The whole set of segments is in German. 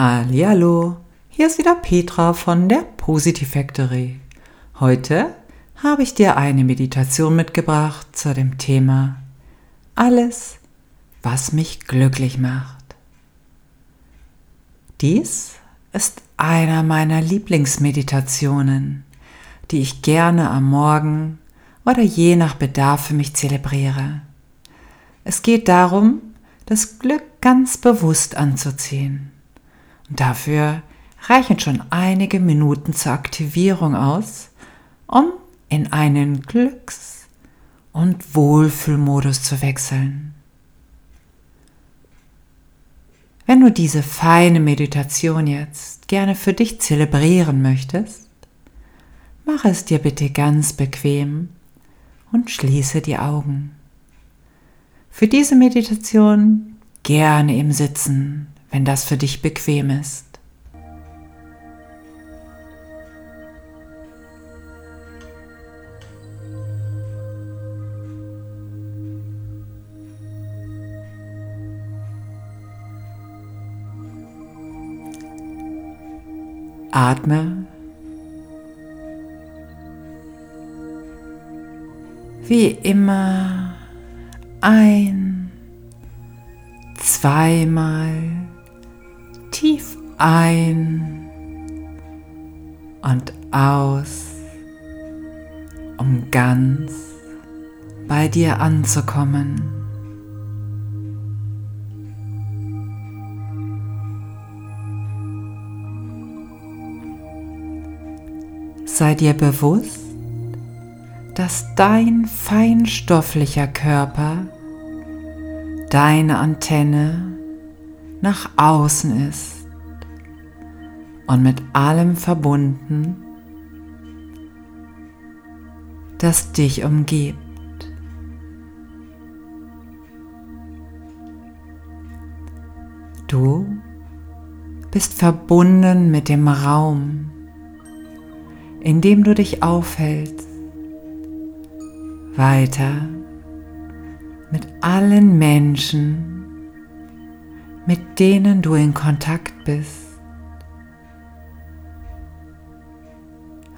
Hallo, hier ist wieder Petra von der Positive Factory. Heute habe ich dir eine Meditation mitgebracht zu dem Thema Alles, was mich glücklich macht. Dies ist einer meiner Lieblingsmeditationen, die ich gerne am Morgen oder je nach Bedarf für mich zelebriere. Es geht darum, das Glück ganz bewusst anzuziehen. Dafür reichen schon einige Minuten zur Aktivierung aus, um in einen Glücks- und Wohlfühlmodus zu wechseln. Wenn du diese feine Meditation jetzt gerne für dich zelebrieren möchtest, mach es dir bitte ganz bequem und schließe die Augen. Für diese Meditation gerne im Sitzen, wenn das für dich bequem ist. Atme. Wie immer. Ein, zweimal tief ein und aus, um ganz bei dir anzukommen. Sei dir bewusst, dass dein feinstofflicher Körper, deine Antenne nach außen ist und mit allem verbunden, das dich umgibt. Du bist verbunden mit dem Raum, in dem du dich aufhältst weiter mit allen Menschen, mit denen du in Kontakt bist,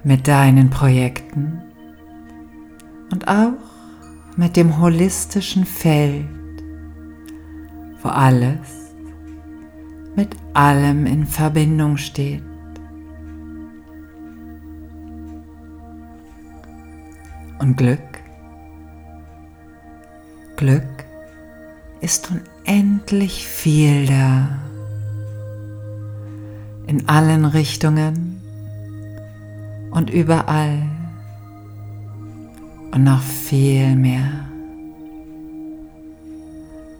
mit deinen Projekten. Und auch mit dem holistischen Feld, wo alles mit allem in Verbindung steht. Und Glück. Glück ist unendlich viel da. In allen Richtungen und überall und noch viel mehr.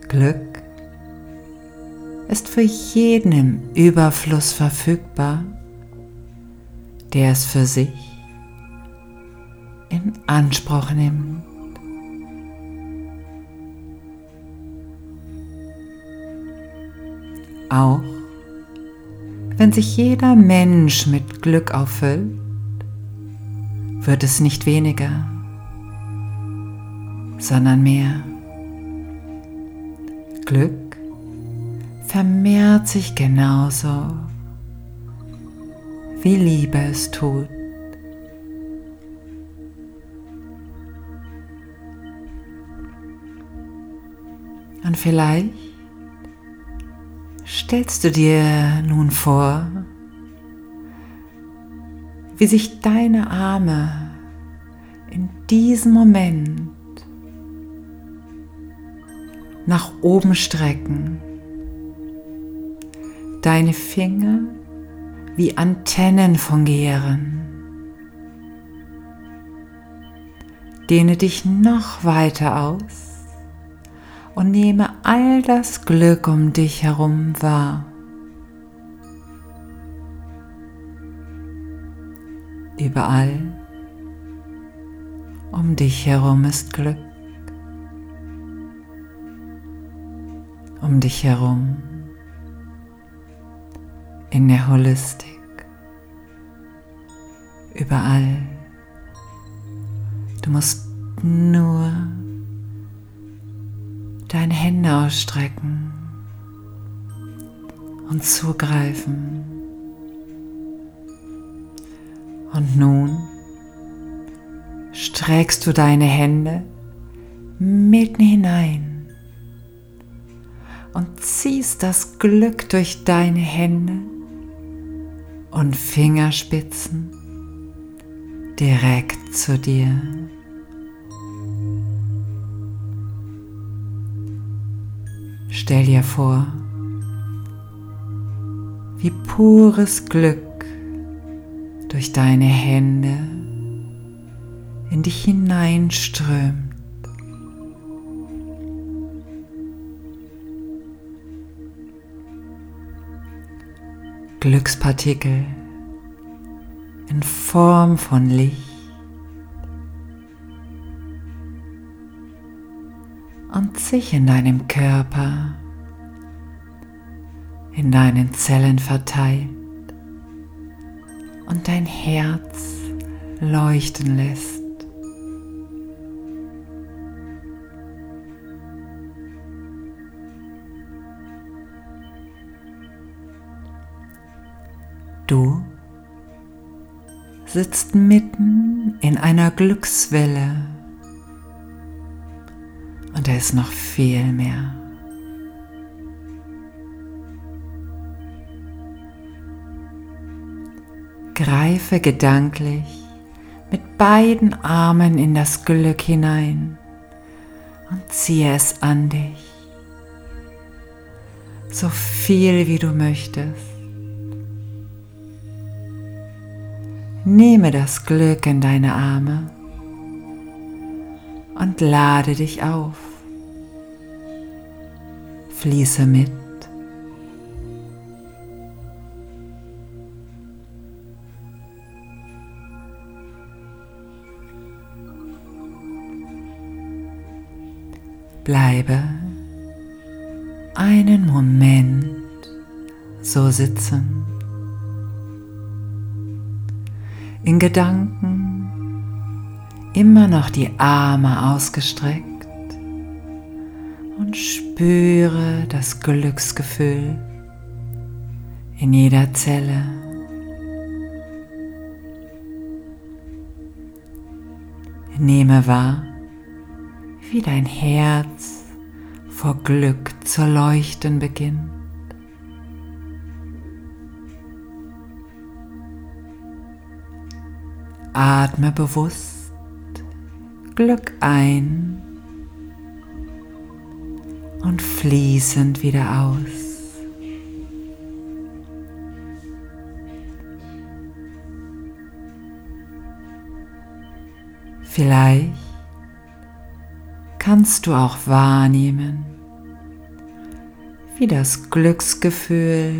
Glück ist für jeden im Überfluss verfügbar, der es für sich in Anspruch nimmt. Auch wenn sich jeder Mensch mit Glück auffüllt, wird es nicht weniger, sondern mehr. Glück vermehrt sich genauso, wie Liebe es tut. Und vielleicht stellst du dir nun vor, wie sich deine Arme in diesem Moment nach oben strecken, deine Finger wie Antennen fungieren. Dehne dich noch weiter aus und nehme all das Glück um dich herum wahr. Überall um dich herum ist Glück. Um dich herum in der Holistik. Überall. Du musst nur deine Hände ausstrecken und zugreifen. Und nun streckst du deine Hände mitten hinein und ziehst das Glück durch deine Hände und Fingerspitzen direkt zu dir. Stell dir vor, wie pures Glück durch deine Hände in dich hineinströmt. Glückspartikel in Form von Licht und sich in deinem Körper, in deinen Zellen verteilt und dein Herz leuchten lässt. Du sitzt mitten in einer Glückswelle und da ist noch viel mehr. Greife gedanklich mit beiden Armen in das Glück hinein und ziehe es an dich, so viel wie du möchtest. Nehme das Glück in deine Arme und lade dich auf. Fließe mit. Bleibe einen Moment so sitzen. in Gedanken immer noch die Arme ausgestreckt und spüre das Glücksgefühl in jeder Zelle. Nehme wahr, wie dein Herz vor Glück zu leuchten beginnt. Atme bewusst Glück ein und fließend wieder aus. Vielleicht kannst du auch wahrnehmen, wie das Glücksgefühl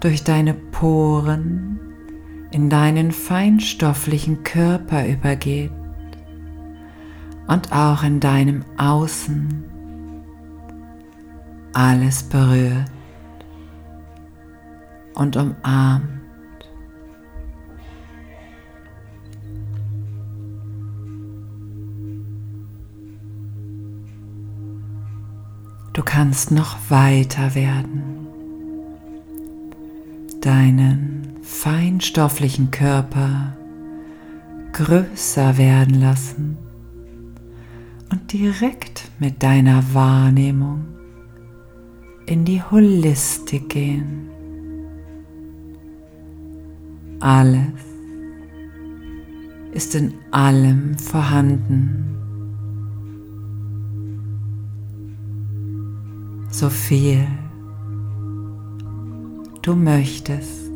durch deine Poren in deinen feinstofflichen Körper übergeht und auch in deinem Außen alles berührt und umarmt. Du kannst noch weiter werden, deinen feinstofflichen Körper größer werden lassen direkt mit deiner Wahrnehmung in die Holistik gehen. Alles ist in allem vorhanden. So viel du möchtest.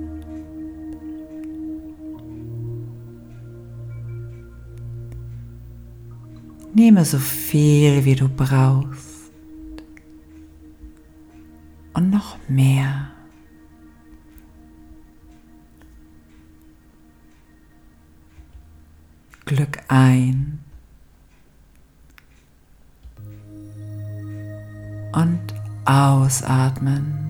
Nehme so viel, wie du brauchst. Und noch mehr. Glück ein und ausatmen.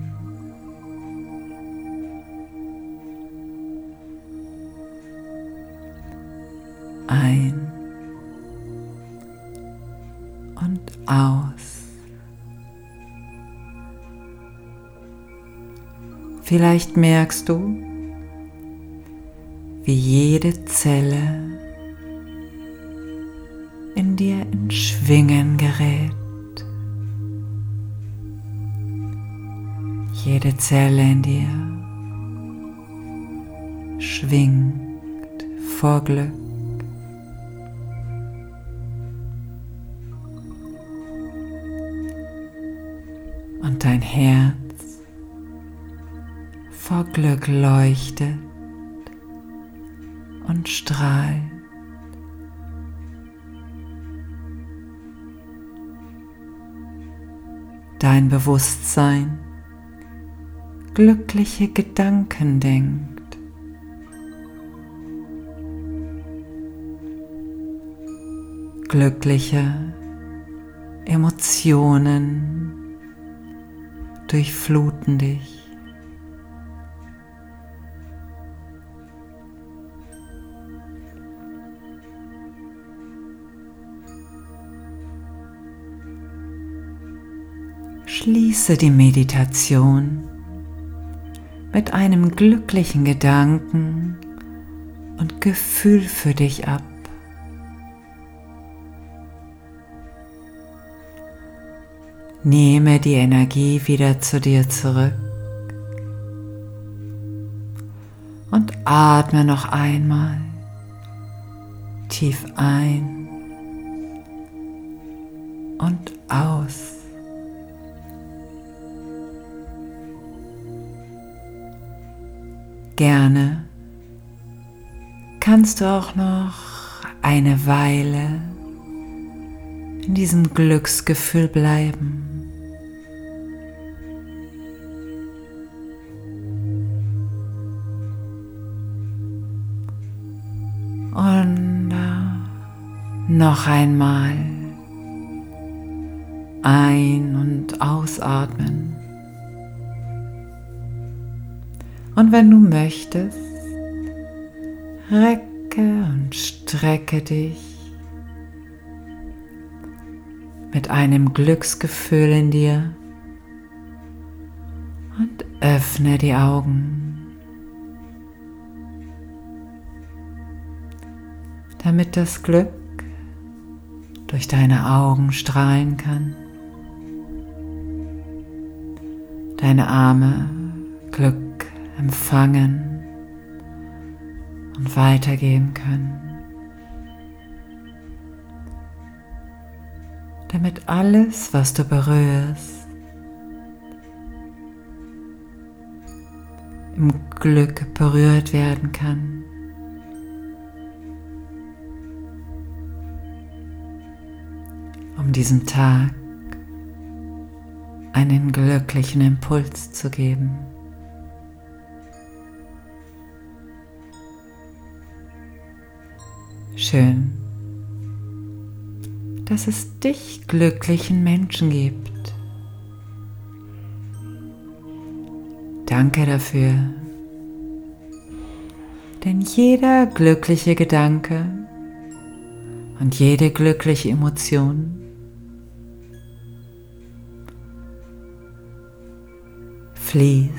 Vielleicht merkst du, wie jede Zelle in dir in Schwingen gerät. Jede Zelle in dir schwingt vor Glück. Und dein Herz vor Glück leuchtet und strahlt. Dein Bewusstsein glückliche Gedanken denkt. Glückliche Emotionen durchfluten dich. Schließe die Meditation mit einem glücklichen Gedanken und Gefühl für dich ab. Nehme die Energie wieder zu dir zurück und atme noch einmal tief ein und aus. Gerne kannst du auch noch eine Weile in diesem Glücksgefühl bleiben. Und äh, noch einmal ein- und ausatmen. Und wenn du möchtest, recke und strecke dich mit einem Glücksgefühl in dir und öffne die Augen, damit das Glück durch deine Augen strahlen kann. Deine Arme Glück empfangen und weitergeben können. Damit alles, was du berührst, im Glück berührt werden kann. Um diesem Tag einen glücklichen Impuls zu geben. Schön, dass es dich glücklichen Menschen gibt. Danke dafür, denn jeder glückliche Gedanke und jede glückliche Emotion fließt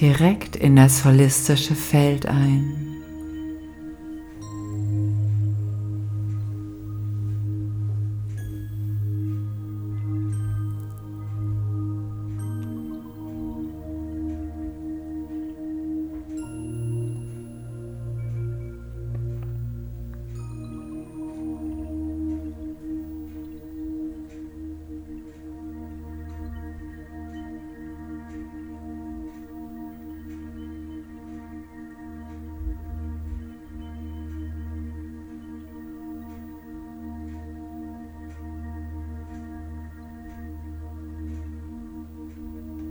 direkt in das holistische Feld ein.